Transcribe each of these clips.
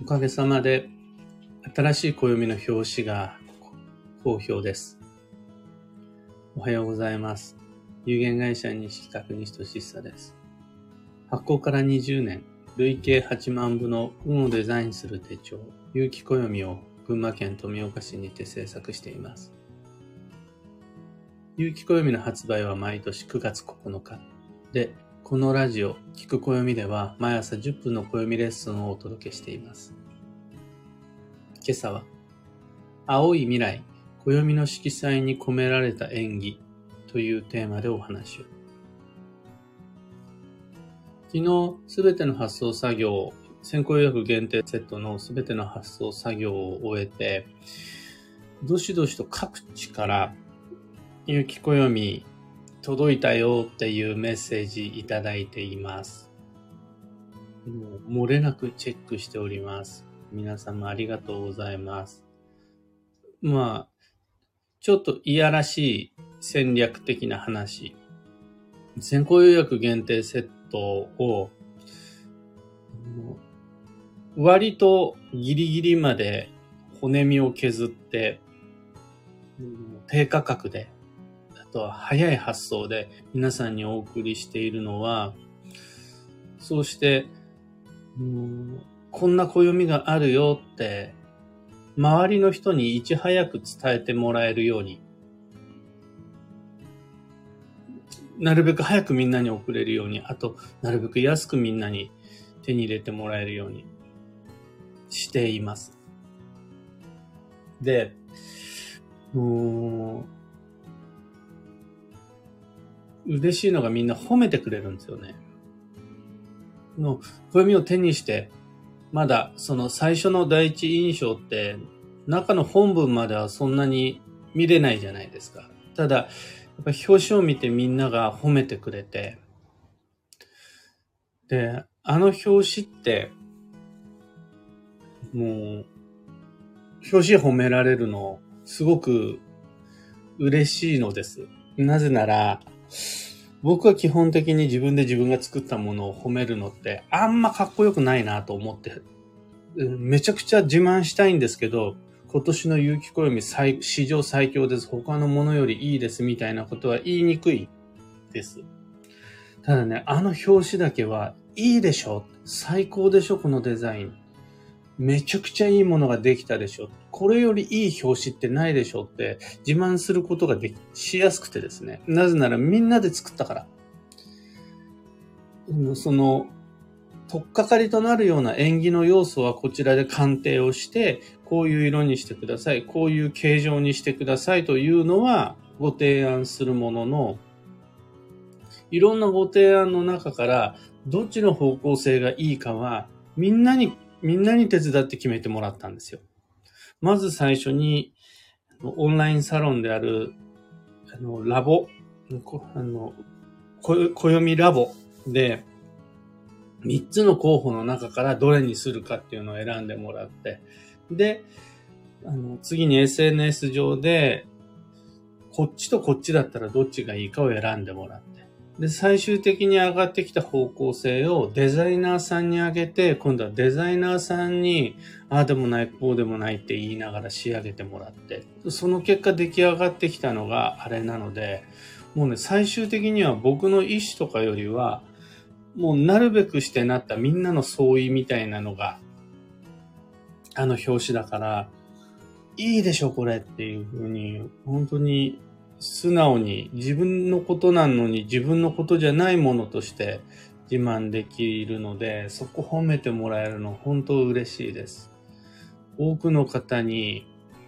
おかげさまで、新しい暦の表紙が好評です。おはようございます。有限会社西企画西俊久です。発行から20年、累計8万部の運をデザインする手帳、有機暦を群馬県富岡市にて制作しています。有機暦の発売は毎年9月9日で、このラジオ、聞く暦では毎朝10分の暦レッスンをお届けしています。今朝は、青い未来、暦の色彩に込められた演技というテーマでお話を。昨日、すべての発送作業、先行予約限定セットのすべての発送作業を終えて、どしどしと各地からゆきこよみ届いたよっていうメッセージいただいています。もう漏れなくチェックしております。皆様ありがとうございます。まあ、ちょっといやらしい戦略的な話。先行予約限定セットを割とギリギリまで骨身を削って低価格でと早い発想で皆さんにお送りしているのは、そうして、うんこんな暦があるよって、周りの人にいち早く伝えてもらえるように、なるべく早くみんなに送れるように、あと、なるべく安くみんなに手に入れてもらえるようにしています。で、もう、嬉しいのがみんな褒めてくれるんですよね。の暦を手にして、まだその最初の第一印象って、中の本文まではそんなに見れないじゃないですか。ただ、やっぱ表紙を見てみんなが褒めてくれて、で、あの表紙って、もう、表紙褒められるの、すごく嬉しいのです。なぜなら、僕は基本的に自分で自分が作ったものを褒めるのってあんまかっこよくないなと思って、めちゃくちゃ自慢したいんですけど、今年の有機暦史上最強です。他のものよりいいですみたいなことは言いにくいです。ただね、あの表紙だけはいいでしょ最高でしょこのデザイン。めちゃくちゃいいものができたでしょ。これよりいい表紙ってないでしょって自慢することができ、しやすくてですね。なぜならみんなで作ったから。その、とっかかりとなるような縁起の要素はこちらで鑑定をして、こういう色にしてください、こういう形状にしてくださいというのはご提案するものの、いろんなご提案の中からどっちの方向性がいいかはみんなにみんなに手伝って決めてもらったんですよ。まず最初に、オンラインサロンである、あの、ラボ、あの、暦ラボで、3つの候補の中からどれにするかっていうのを選んでもらって、で、あの、次に SNS 上で、こっちとこっちだったらどっちがいいかを選んでもらって、で、最終的に上がってきた方向性をデザイナーさんに上げて、今度はデザイナーさんに、ああでもない、こうでもないって言いながら仕上げてもらって、その結果出来上がってきたのがあれなので、もうね、最終的には僕の意思とかよりは、もうなるべくしてなったみんなの相違みたいなのが、あの表紙だから、いいでしょ、これっていうふうに、本当に素直に自分のことなのに自分のことじゃないものとして自慢できるので、そこ褒めてもらえるの本当嬉しいです。多くの方に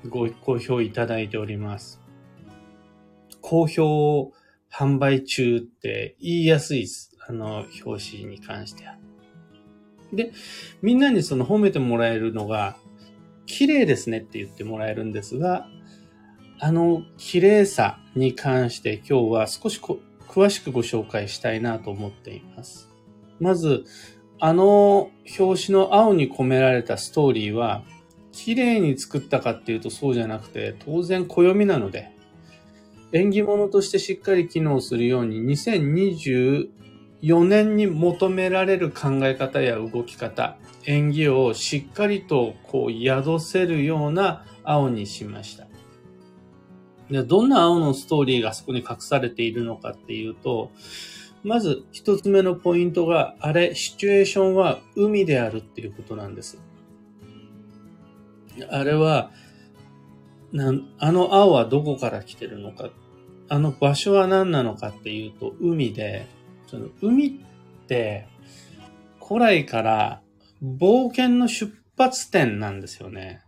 ご好評いただいております。好評販売中って言いやすいです。あの、表紙に関しては。で、みんなにその褒めてもらえるのが、綺麗ですねって言ってもらえるんですが、あの綺麗さに関して今日は少し詳しくご紹介したいなと思っています。まず、あの表紙の青に込められたストーリーは、綺麗に作ったかっていうとそうじゃなくて、当然暦なので、縁起物としてしっかり機能するように2024年に求められる考え方や動き方、演技をしっかりとこう宿せるような青にしました。でどんな青のストーリーがそこに隠されているのかっていうと、まず一つ目のポイントが、あれ、シチュエーションは海であるっていうことなんです。あれは、なんあの青はどこから来てるのか、あの場所は何なのかっていうと、海で、その海って、古来から冒険の出発点なんですよね。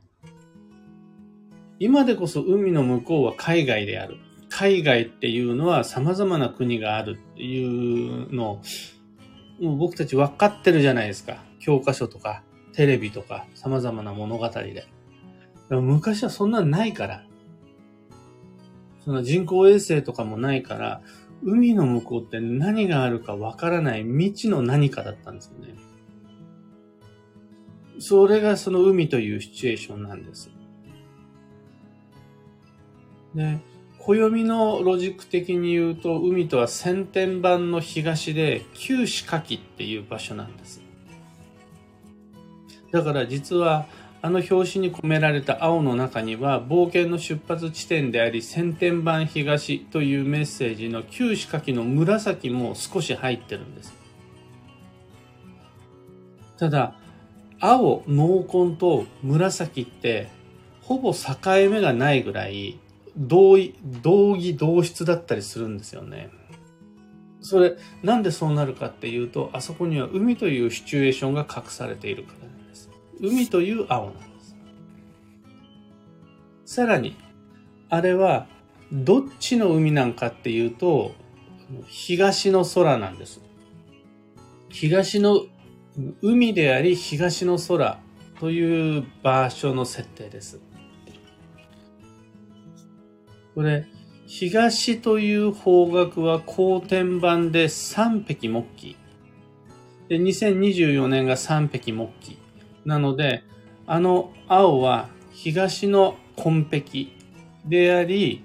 今でこそ海の向こうは海外である。海外っていうのは様々な国があるっていうのを、もう僕たち分かってるじゃないですか。教科書とか、テレビとか、様々な物語で。昔はそんなんないから。その人工衛星とかもないから、海の向こうって何があるかわからない未知の何かだったんですよね。それがその海というシチュエーションなんです。で、暦のロジック的に言うと、海とは先天版の東で、旧歯火器っていう場所なんです。だから実は、あの表紙に込められた青の中には、冒険の出発地点であり、先天版東というメッセージの旧歯火器の紫も少し入ってるんです。ただ、青、濃紺と紫って、ほぼ境目がないぐらい、同意、同義同質だったりするんですよね。それ、なんでそうなるかっていうと、あそこには海というシチュエーションが隠されているからなんです。海という青なんです。さらに、あれは、どっちの海なんかっていうと、東の空なんです。東の海であり東の空という場所の設定です。これ、東という方角は後天版で三匹木器。で、2024年が三匹木器。なので、あの青は東の紺壁であり、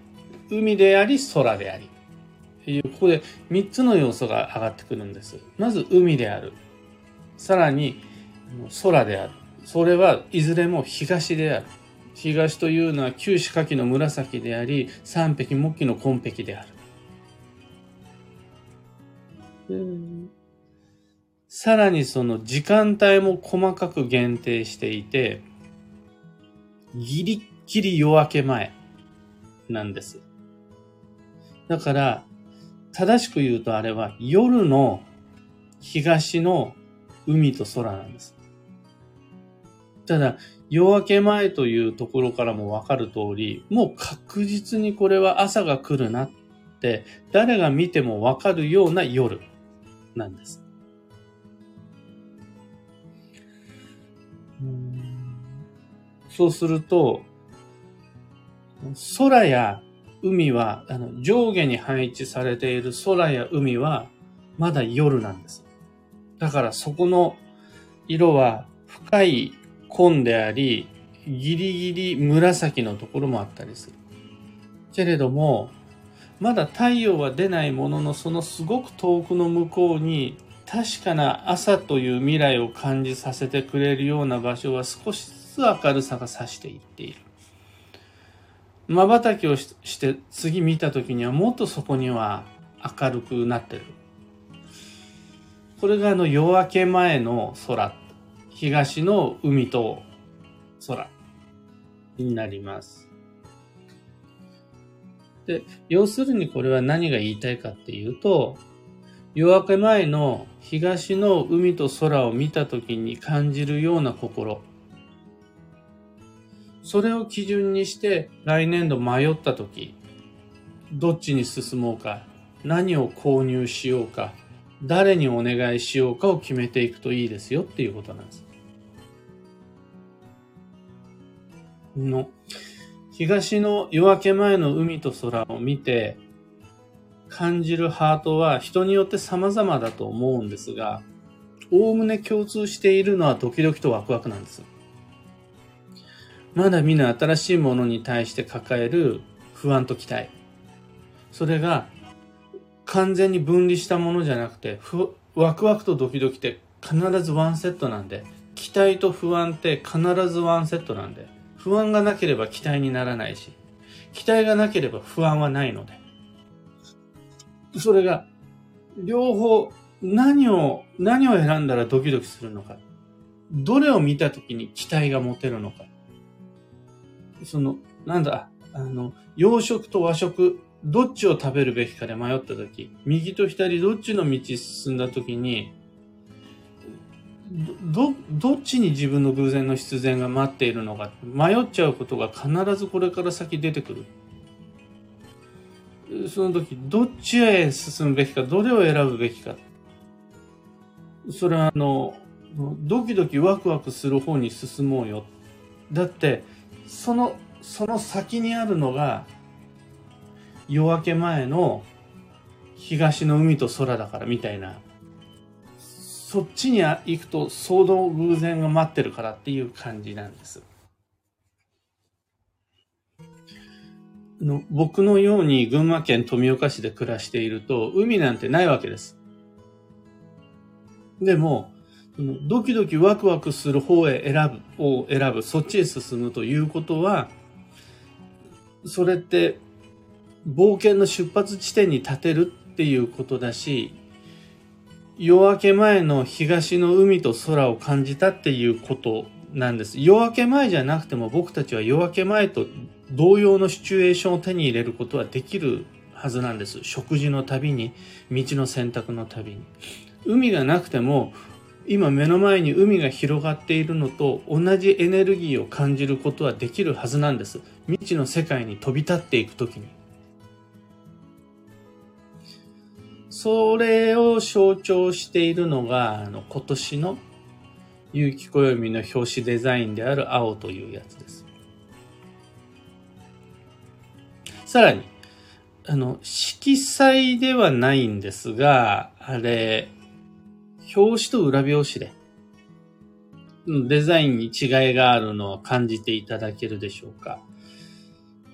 海であり、空であり。ここで3つの要素が上がってくるんです。まず海である。さらに空である。それはいずれも東である。東というのは旧歯火器の紫であり、三匹木器の紺壁である。さらにその時間帯も細かく限定していて、ギリッギリ夜明け前なんです。だから、正しく言うとあれは夜の東の海と空なんです。ただ、夜明け前というところからもわかる通り、もう確実にこれは朝が来るなって、誰が見てもわかるような夜なんです。そうすると、空や海は、あの上下に配置されている空や海は、まだ夜なんです。だからそこの色は深い紺であり、ギリギリ紫のところもあったりする。けれども、まだ太陽は出ないものの、そのすごく遠くの向こうに、確かな朝という未来を感じさせてくれるような場所は少しずつ明るさが差していっている。瞬きをして次見た時にはもっとそこには明るくなってる。これがあの夜明け前の空東の海と空になります。で、要するにこれは何が言いたいかっていうと、夜明け前の東の海と空を見た時に感じるような心。それを基準にして来年度迷った時、どっちに進もうか、何を購入しようか、誰にお願いしようかを決めていくといいですよっていうことなんです。の、東の夜明け前の海と空を見て感じるハートは人によって様々だと思うんですが、おおむね共通しているのはドキドキとワクワクなんです。まだ見ぬ新しいものに対して抱える不安と期待。それが完全に分離したものじゃなくて、ふワクワクとドキドキって必ずワンセットなんで、期待と不安って必ずワンセットなんで、不安がなければ期待にならないし、期待がなければ不安はないので。それが、両方、何を、何を選んだらドキドキするのか。どれを見たときに期待が持てるのか。その、なんだ、あの、洋食と和食、どっちを食べるべきかで迷ったとき、右と左どっちの道進んだときに、ど、どっちに自分の偶然の必然が待っているのか、迷っちゃうことが必ずこれから先出てくる。その時、どっちへ進むべきか、どれを選ぶべきか。それはあの、ドキドキワクワクする方に進もうよ。だって、その、その先にあるのが、夜明け前の東の海と空だからみたいな。そっちに行くと騒動偶然が待ってるからっていう感じなんです。の僕のように群馬県富岡市で暮らしていると海なんてないわけです。でも、ドキドキワクワクする方へ選ぶ、を選ぶ、そっちへ進むということは、それって冒険の出発地点に立てるっていうことだし、夜明け前の東の海と空を感じたっていうことなんです。夜明け前じゃなくても僕たちは夜明け前と同様のシチュエーションを手に入れることはできるはずなんです。食事の旅に、道の選択の旅に。海がなくても今目の前に海が広がっているのと同じエネルギーを感じることはできるはずなんです。未知の世界に飛び立っていくときに。それを象徴しているのが、あの、今年の有機暦の表紙デザインである青というやつです。さらに、あの、色彩ではないんですが、あれ、表紙と裏表紙で、デザインに違いがあるのを感じていただけるでしょうか。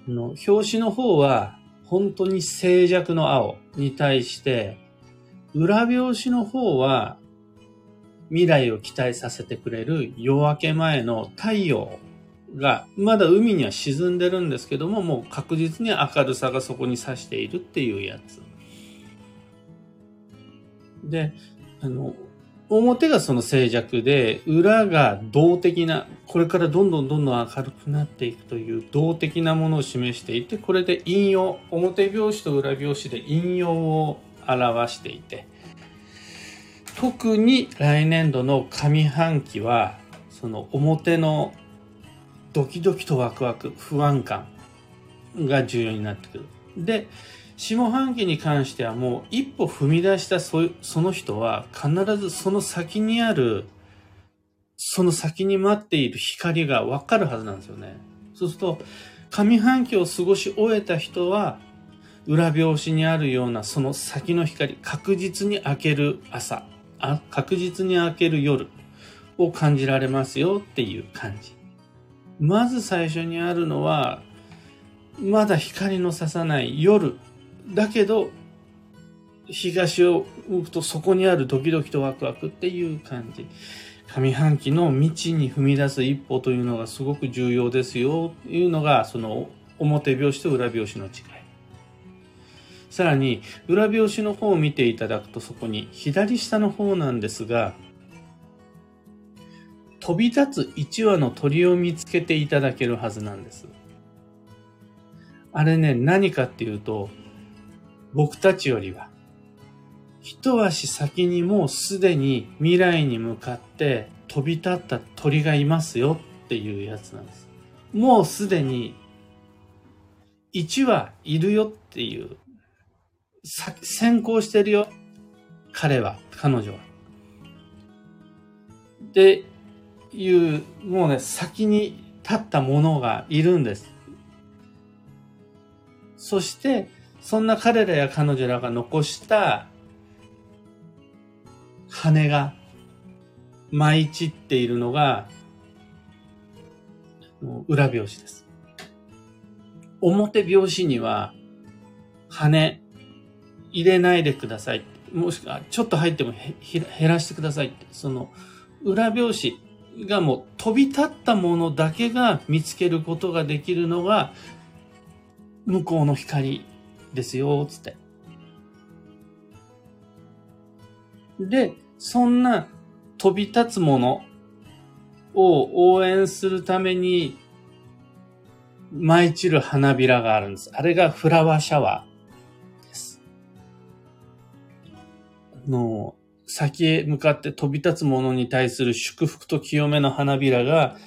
の表紙の方は、本当に静寂の青に対して、裏表紙の方は、未来を期待させてくれる夜明け前の太陽が、まだ海には沈んでるんですけども、もう確実に明るさがそこに差しているっていうやつ。で、あの、表がその静寂で、裏が動的な、これからどんどんどんどん明るくなっていくという動的なものを示していて、これで引用、表拍子と裏拍子で引用を表していて、特に来年度の上半期は、その表のドキドキとワクワク、不安感が重要になってくる。で、下半期に関してはもう一歩踏み出したその人は必ずその先にある、その先に待っている光がわかるはずなんですよね。そうすると、上半期を過ごし終えた人は、裏表紙にあるようなその先の光、確実に明ける朝、あ確実に明ける夜を感じられますよっていう感じ。まず最初にあるのは、まだ光の差さない夜だけど、東を向くとそこにあるドキドキとワクワクっていう感じ。上半期の未知に踏み出す一歩というのがすごく重要ですよというのが、その表拍子と裏拍子の違い。さらに、裏拍子の方を見ていただくとそこに左下の方なんですが、飛び立つ1羽の鳥を見つけていただけるはずなんです。あれね、何かっていうと、僕たちよりは、一足先にもうすでに未来に向かって飛び立った鳥がいますよっていうやつなんです。もうすでに1羽いるよっていう、先行してるよ。彼は、彼女は。っていう、もうね、先に立ったものがいるんです。そして、そんな彼らや彼女らが残した羽が舞い散っているのが裏拍子です。表拍子には羽入れないでください。もしくは、ちょっと入っても減らしてください。その、裏表紙がもう飛び立ったものだけが見つけることができるのが、向こうの光ですよ、つって。で、そんな飛び立つものを応援するために舞い散る花びらがあるんです。あれがフラワーシャワーです。の、先へ向かって飛び立つものに対する祝福と清めの花びらが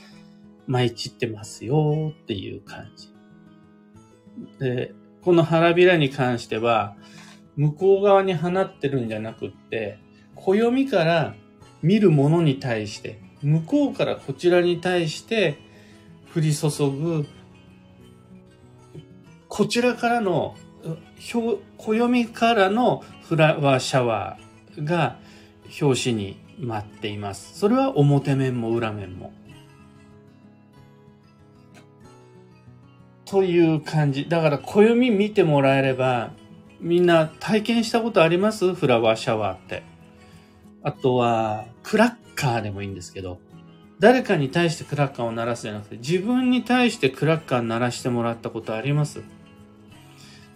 舞い散ってますよっていう感じ。で、この花びらに関しては、向こう側に放ってるんじゃなくって、暦から見るものに対して、向こうからこちらに対して降り注ぐこちらからの、暦からのフラワーシャワーが表紙に待っています。それは表面も裏面も。という感じ。だから暦見てもらえれば、みんな体験したことあります？フラワーシャワーって。あとは、クラッカーでもいいんですけど、誰かに対してクラッカーを鳴らすじゃなくて、自分に対してクラッカー鳴らしてもらったことあります？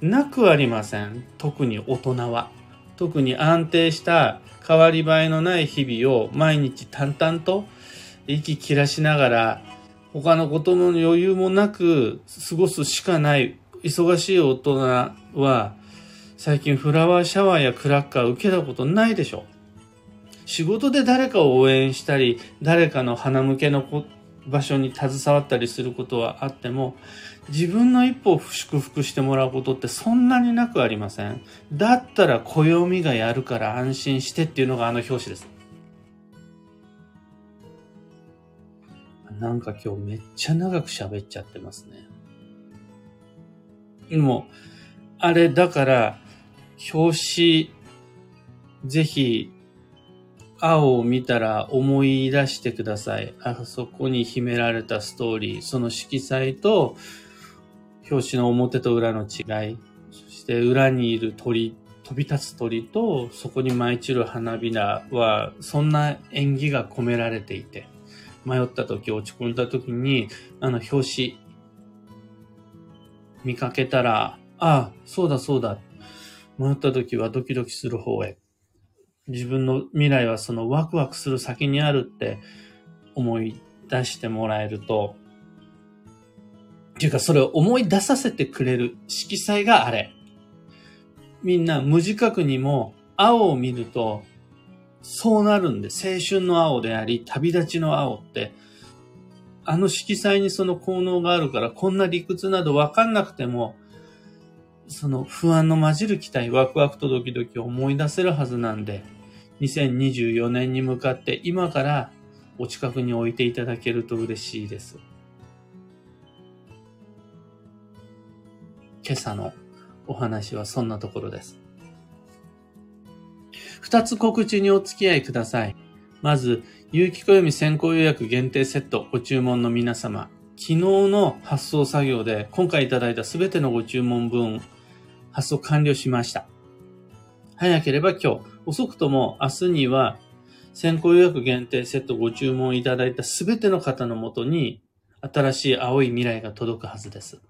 なくありません。特に大人は。特に安定した変わり映えのない日々を毎日淡々と息切らしながら他のことの余裕もなく過ごすしかない忙しい大人は最近フラワーシャワーやクラッカー受けたことないでしょ仕事で誰かを応援したり誰かの花向けの場所に携わったりすることはあっても自分の一歩を祝福してもらうことってそんなになくありません。だったら暦がやるから安心してっていうのがあの表紙です。なんか今日めっちゃ長く喋っちゃってますね。でも、あれだから、表紙、ぜひ、青を見たら思い出してください。あそこに秘められたストーリー、その色彩と、表紙の表と裏の違い、そして裏にいる鳥、飛び立つ鳥とそこに舞い散る花びらは、そんな縁起が込められていて、迷った時、落ち込んだ時に、あの表紙、見かけたら、ああ、そうだそうだ。迷った時はドキドキする方へ。自分の未来はそのワクワクする先にあるって思い出してもらえると、っていうかそれを思い出させてくれる色彩があれ。みんな無自覚にも青を見るとそうなるんで、青春の青であり、旅立ちの青って、あの色彩にその効能があるから、こんな理屈などわかんなくても、その不安の混じる期待、ワクワクとドキドキを思い出せるはずなんで、2024年に向かって今からお近くに置いていただけると嬉しいです。今朝のお話はそんなところです。二つ告知にお付き合いください。まず、有機暦先行予約限定セットご注文の皆様、昨日の発送作業で今回いただいたすべてのご注文分発送完了しました。早ければ今日、遅くとも明日には先行予約限定セットご注文いただいたすべての方のもとに新しい青い未来が届くはずです。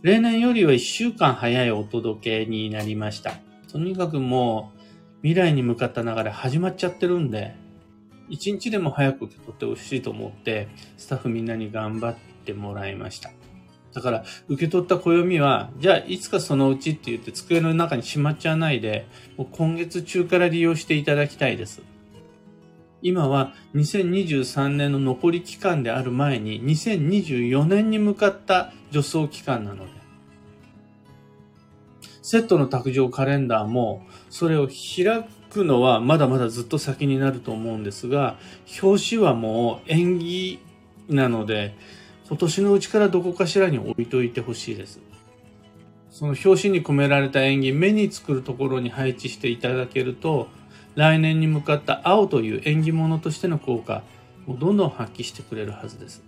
例年よりは1週間早いお届けになりました。とにかくもう未来に向かった流れ始まっちゃってるんで、一日でも早く受け取ってほしいと思って、スタッフみんなに頑張ってもらいました。だから、受け取った暦は、じゃあいつかそのうちって言って机の中にしまっちゃわないで、もう今月中から利用していただきたいです。今は2023年の残り期間である前に2024年に向かった助走期間なので、セットの卓上カレンダーもそれを開くのはまだまだずっと先になると思うんですが、表紙はもう縁起なので、今年のうちからどこかしらに置いといてほしいです。その表紙に込められた縁起、目に作るところに配置していただけると、来年に向かった青という縁起物としての効果をどんどん発揮してくれるはずです。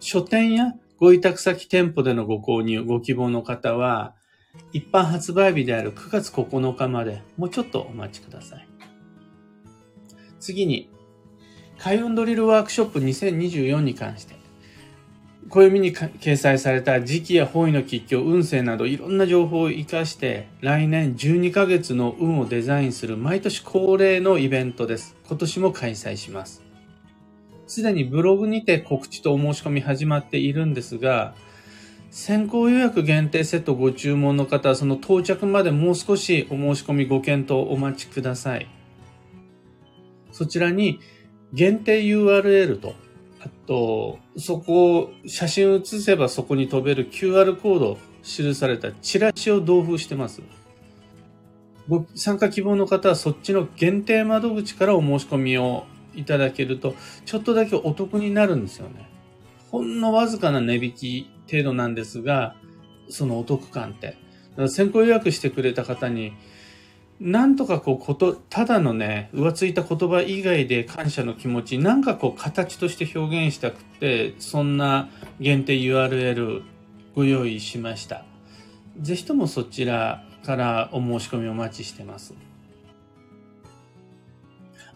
書店やご委託先店舗でのご購入、ご希望の方は、一般発売日である9月9日までもうちょっとお待ちください。次に、開運ドリルワークショップ2024に関して、暦に掲載された時期や方位の吉凶、運勢などいろんな情報を活かして、来年12ヶ月の運をデザインする毎年恒例のイベントです。今年も開催します。すでにブログにて告知とお申し込み始まっているんですが、先行予約限定セットご注文の方はその到着までもう少しお申し込みご検討お待ちください。そちらに限定 URL と、あと、そこを写真写せばそこに飛べる QR コード記されたチラシを同封してます。ご参加希望の方はそっちの限定窓口からお申し込みをいただけると、ちょっとだけお得になるんですよね。ほんのわずかな値引き程度なんですが、そのお得感って。だから先行予約してくれた方に、なんとかこうこと、ただのね、浮ついた言葉以外で感謝の気持ち、なんかこう形として表現したくて、そんな限定 URL ご用意しました。ぜひともそちらからお申し込みお待ちしてます。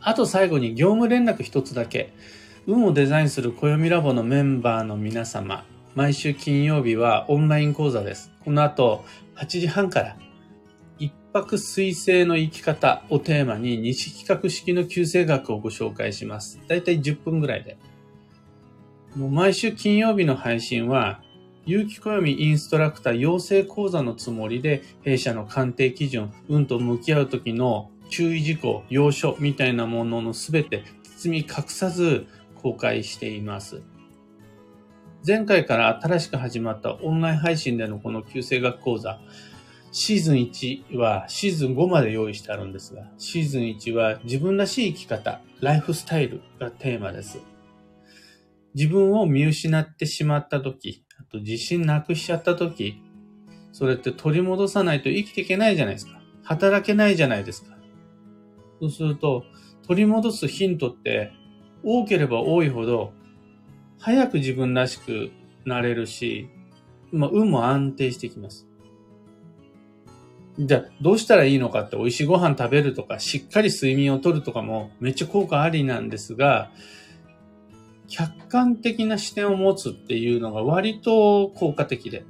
あと最後に業務連絡一つだけ。運をデザインする暦ラボのメンバーの皆様、毎週金曜日はオンライン講座です。この後、8時半から一泊水星の生き方をテーマに西企画式の旧星学をご紹介します。だいたい10分ぐらいで。もう毎週金曜日の配信は、有機暦インストラクター養成講座のつもりで、弊社の鑑定基準、運と向き合う時の注意事項、要所みたいなもののすべて包み隠さず公開しています。前回から新しく始まったオンライン配信でのこの旧星学講座、シーズン1はシーズン5まで用意してあるんですが、シーズン1は自分らしい生き方、ライフスタイルがテーマです。自分を見失ってしまった時、あと自信なくしちゃった時、それって取り戻さないと生きていけないじゃないですか。働けないじゃないですか。そうすると、取り戻すヒントって多ければ多いほど、早く自分らしくなれるし、まあ、運も安定してきます。じゃあ、どうしたらいいのかって美味しいご飯食べるとか、しっかり睡眠をとるとかもめっちゃ効果ありなんですが、客観的な視点を持つっていうのが割と効果的で、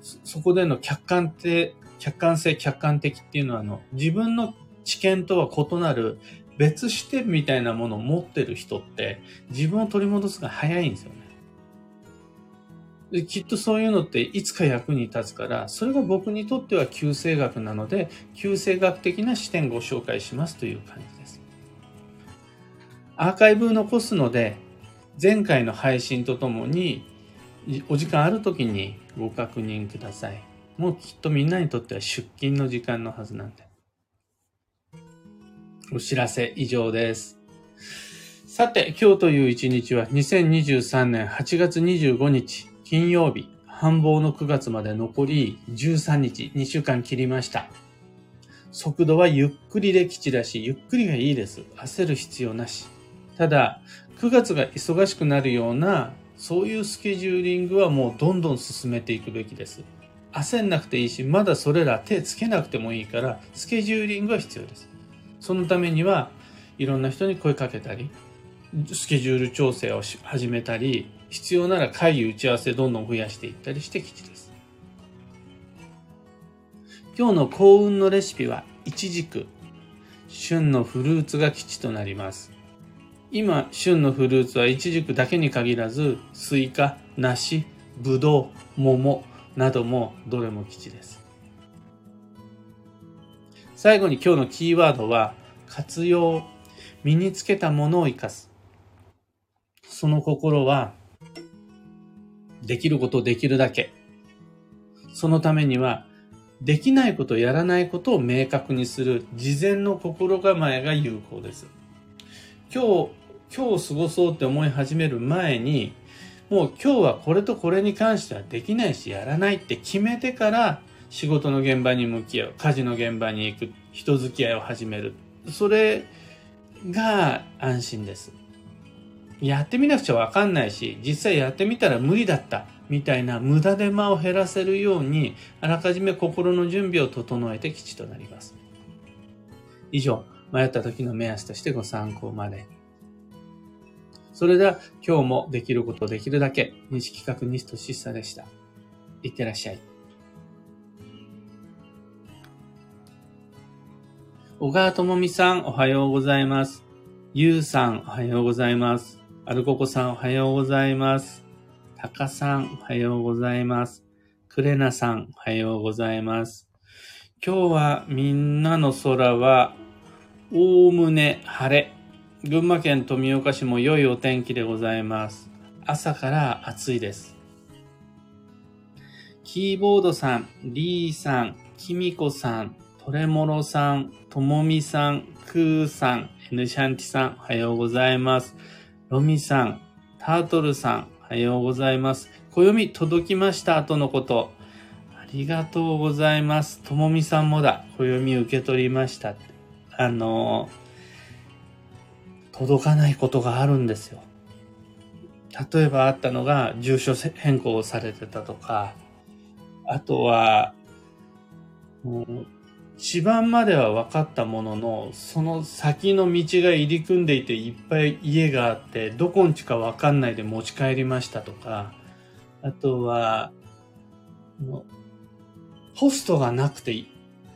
そこでの客観性、客観性、客観的っていうのは、あの、自分の知見とは異なる別視点みたいなものを持ってる人って、自分を取り戻すが早いんですよね。できっとそういうのっていつか役に立つから、それが僕にとっては旧星学なので、旧星学的な視点をご紹介しますという感じです。アーカイブ残すので、前回の配信とともに、お時間ある時にご確認ください。もうきっとみんなにとっては出勤の時間のはずなんで。お知らせ以上です。さて、今日という一日は2023年8月25日金曜日、繁忙の9月まで残り13日、2週間切りました。速度はゆっくりで基地だし、ゆっくりがいいです。焦る必要なし。ただ、9月が忙しくなるような、そういうスケジューリングはもうどんどん進めていくべきです。焦んなくていいし、まだそれら手つけなくてもいいから、スケジューリングは必要です。そのためには、いろんな人に声かけたり、スケジュール調整を始めたり、必要なら会議打ち合わせどんどん増やしていったりして吉です。今日の幸運のレシピは、いちじく。旬のフルーツが吉となります。今、旬のフルーツはイチジクだけに限らず、スイカ、梨、ぶどう、桃などもどれも吉です。最後に今日のキーワードは、活用、身につけたものを生かす。その心は、できることできるだけ。そのためには、できないこと、やらないことを明確にする事前の心構えが有効です。今日、今日過ごそうって思い始める前に、もう今日はこれとこれに関してはできないしやらないって決めてから仕事の現場に向き合う、家事の現場に行く、人付き合いを始める。それが安心です。やってみなくちゃわかんないし、実際やってみたら無理だった。みたいな無駄手間を減らせるように、あらかじめ心の準備を整えて基地となります。以上、迷った時の目安としてご参考まで。それでは今日もできることできるだけ、西企画西としさでした。いってらっしゃい。小川智美さん、おはようございます。ゆうさん、おはようございます。アルココさん、おはようございます。タカさん、おはようございます。クレナさん、おはようございます。今日はみんなの空は、おおむね晴れ。群馬県富岡市も良いお天気でございます。朝から暑いです。キーボードさん、リーさん、キミコさん、トレモロさん、ともみさん、クーさん、エヌシャンティさん、おはようございます。ロミさん、タートルさん、おはようございます。暦届きましたとのこと。ありがとうございます。ともみさんもだ。暦受け取りました。あの届かないことがあるんですよ。例えばあったのが、住所変更をされてたとか、あとは、もう、地盤までは分かったものの、その先の道が入り組んでいていっぱい家があって、どこんちか分かんないで持ち帰りましたとか、あとは、ホストがなくて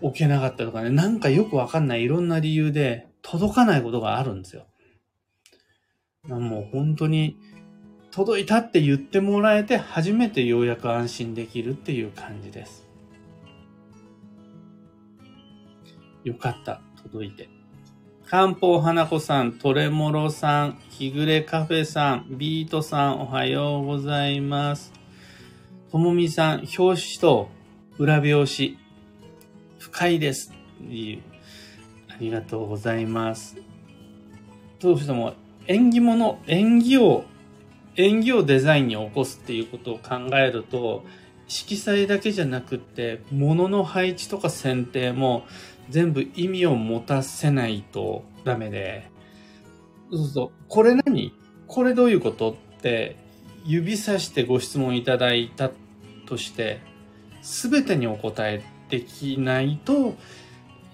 置けなかったとかね、なんかよく分かんないいろんな理由で届かないことがあるんですよ。もう本当に届いたって言ってもらえて初めてようやく安心できるっていう感じです。よかった。届いて。漢方花子さん、トレモロさん、日暮れカフェさん、ビートさん、おはようございます。ともみさん、表紙と裏表紙、深いです。ありがとうございます。どうしても縁起物、縁起を、縁起をデザインに起こすっていうことを考えると、色彩だけじゃなくって、物の配置とか選定も全部意味を持たせないとダメで、そうそう、これ何？これどういうこと？って指さしてご質問いただいたとして、すべてにお答えできないと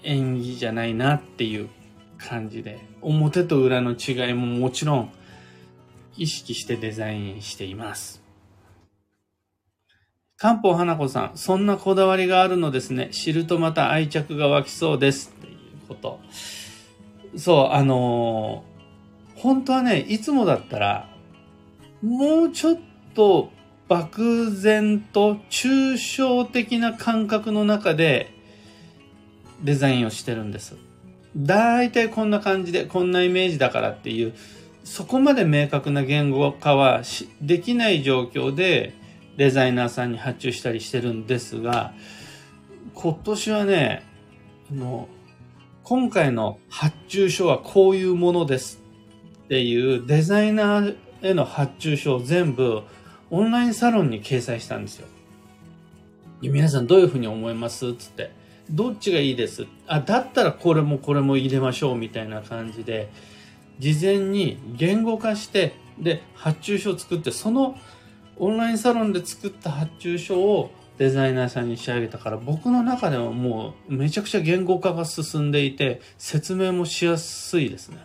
演技じゃないなっていう感じで、表と裏の違いももちろん意識してデザインしています。漢方花子さん、そんなこだわりがあるのですね。知るとまた愛着が湧きそうです。っていうこと。そう、あのー、本当はね、いつもだったら、もうちょっと漠然と抽象的な感覚の中でデザインをしてるんです。大体こんな感じで、こんなイメージだからっていう、そこまで明確な言語化はできない状況でデザイナーさんに発注したりしてるんですが、今年はね、あの、今回の発注書はこういうものですっていうデザイナーへの発注書を全部オンラインサロンに掲載したんですよ。皆さんどういうふうに思いますつって。どっちがいいです？あ、だったらこれもこれも入れましょうみたいな感じで、事前に言語化して、で、発注書を作って、そのオンラインサロンで作った発注書をデザイナーさんに仕上げたから、僕の中ではもうめちゃくちゃ言語化が進んでいて、説明もしやすいですね。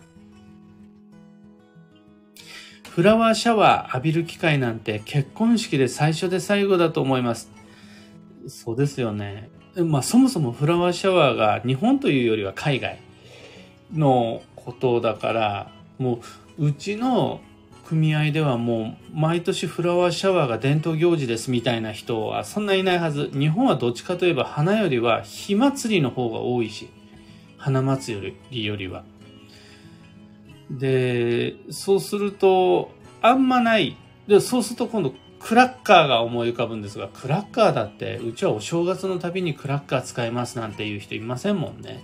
フラワーシャワー浴びる機会なんて結婚式で最初で最後だと思います。そうですよね。まあそもそもフラワーシャワーが日本というよりは海外のことだから、もううちの組合ではもう毎年フラワーシャワーが伝統行事ですみたいな人はそんないないはず。日本はどっちかといえば花よりは火祭りの方が多いし、花祭りよりは。で、そうすると、あんまない。で、そうすると今度クラッカーが思い浮かぶんですが、クラッカーだって、うちはお正月のたびにクラッカー使いますなんていう人いませんもんね。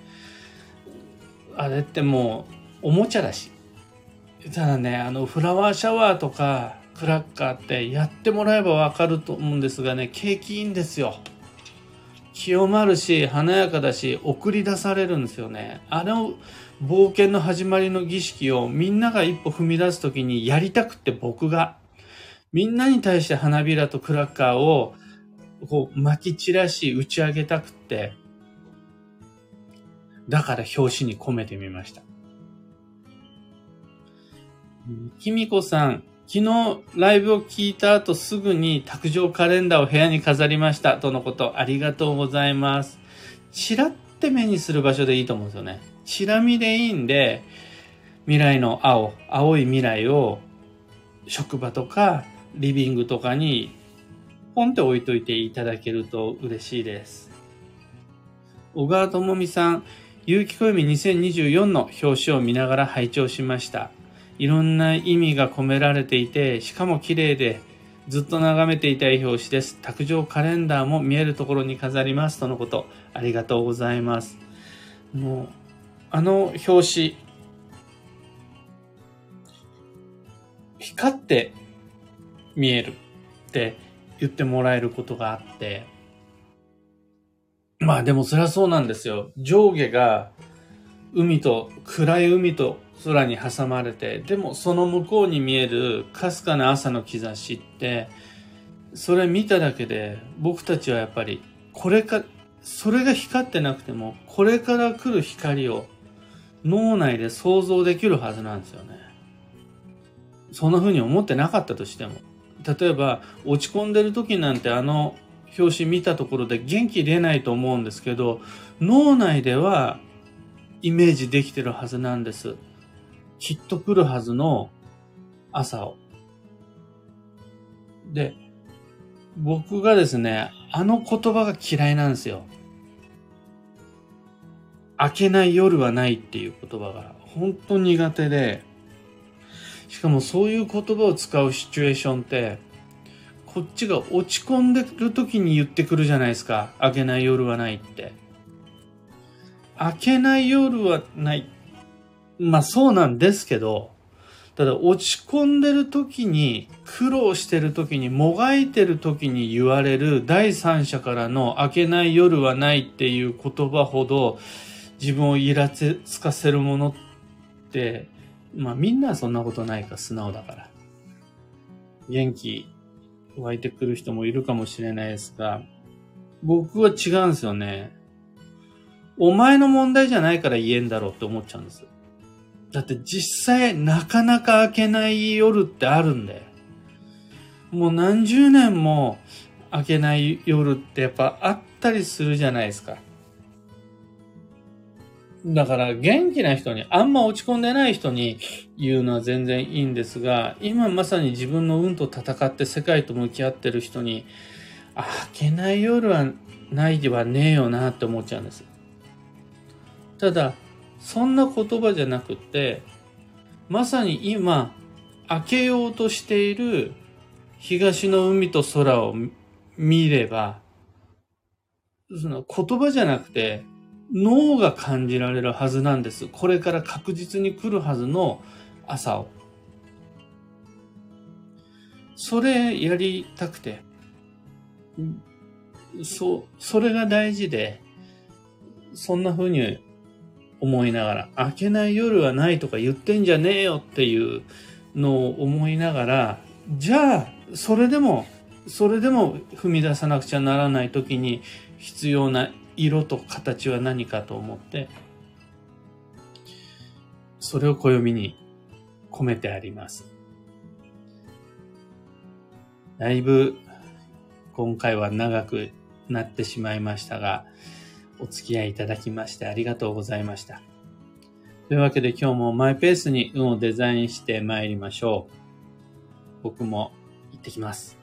あれってもう、おもちゃだし。ただね、あの、フラワーシャワーとか、クラッカーってやってもらえばわかると思うんですがね、景気いいんですよ。清まるし、華やかだし、送り出されるんですよね。あの冒険の始まりの儀式をみんなが一歩踏み出すときにやりたくって僕が、みんなに対して花びらとクラッカーをこう巻き散らし打ち上げたくって、だから表紙に込めてみました。きみこさん、昨日ライブを聞いた後すぐに卓上カレンダーを部屋に飾りましたとのことありがとうございます。チラって目にする場所でいいと思うんですよね。チラ見でいいんで、未来の青、青い未来を職場とかリビングとかにポンって置いといていただけると嬉しいです。小川智美さん、有機暦2024の表紙を見ながら拝聴しました。いろんな意味が込められていて、しかも綺麗で、ずっと眺めていたい表紙です。卓上カレンダーも見えるところに飾ります。とのこと。ありがとうございます。もう、あの表紙、光って見えるって言ってもらえることがあって、まあでもそりゃそうなんですよ。上下が海と、暗い海と空に挟まれて、でもその向こうに見えるかすかな朝の兆しって、それ見ただけで僕たちはやっぱりこれか、それが光ってなくても、これから来る光を脳内で想像できるはずなんですよね。そんな風に思ってなかったとしても。例えば、落ち込んでる時なんてあの表紙見たところで元気出ないと思うんですけど、脳内ではイメージできてるはずなんです。きっと来るはずの朝を。で、僕がですね、あの言葉が嫌いなんですよ。明けない夜はないっていう言葉が本当苦手で、しかもそういう言葉を使うシチュエーションって、こっちが落ち込んでる時に言ってくるじゃないですか。明けない夜はないって。明けない夜はない。まあそうなんですけど、ただ落ち込んでる時に、苦労してる時に、もがいてる時に言われる第三者からの明けない夜はないっていう言葉ほど自分をイラつかせるものって、まあみんなそんなことないか素直だから。元気湧いてくる人もいるかもしれないですが、僕は違うんですよね。お前の問題じゃないから言えんだろうって思っちゃうんです。だって実際なかなか開けない夜ってあるんで。もう何十年も開けない夜ってやっぱあったりするじゃないですか。だから元気な人に、あんま落ち込んでない人に言うのは全然いいんですが、今まさに自分の運と戦って世界と向き合ってる人に、開けない夜はないではねえよなって思っちゃうんです。ただ、そんな言葉じゃなくて、まさに今、開けようとしている東の海と空を見れば、その言葉じゃなくて、脳が感じられるはずなんです。これから確実に来るはずの朝を。それやりたくて、そう、それが大事で、そんな風に思いながら、明けない夜はないとか言ってんじゃねえよっていうのを思いながら、じゃあ、それでも、それでも踏み出さなくちゃならない時に必要な色と形は何かと思って、それを暦に込めてあります。だいぶ今回は長くなってしまいましたが、お付き合いいただきましてありがとうございました。というわけで今日もマイペースに運をデザインして参りましょう。僕も行ってきます。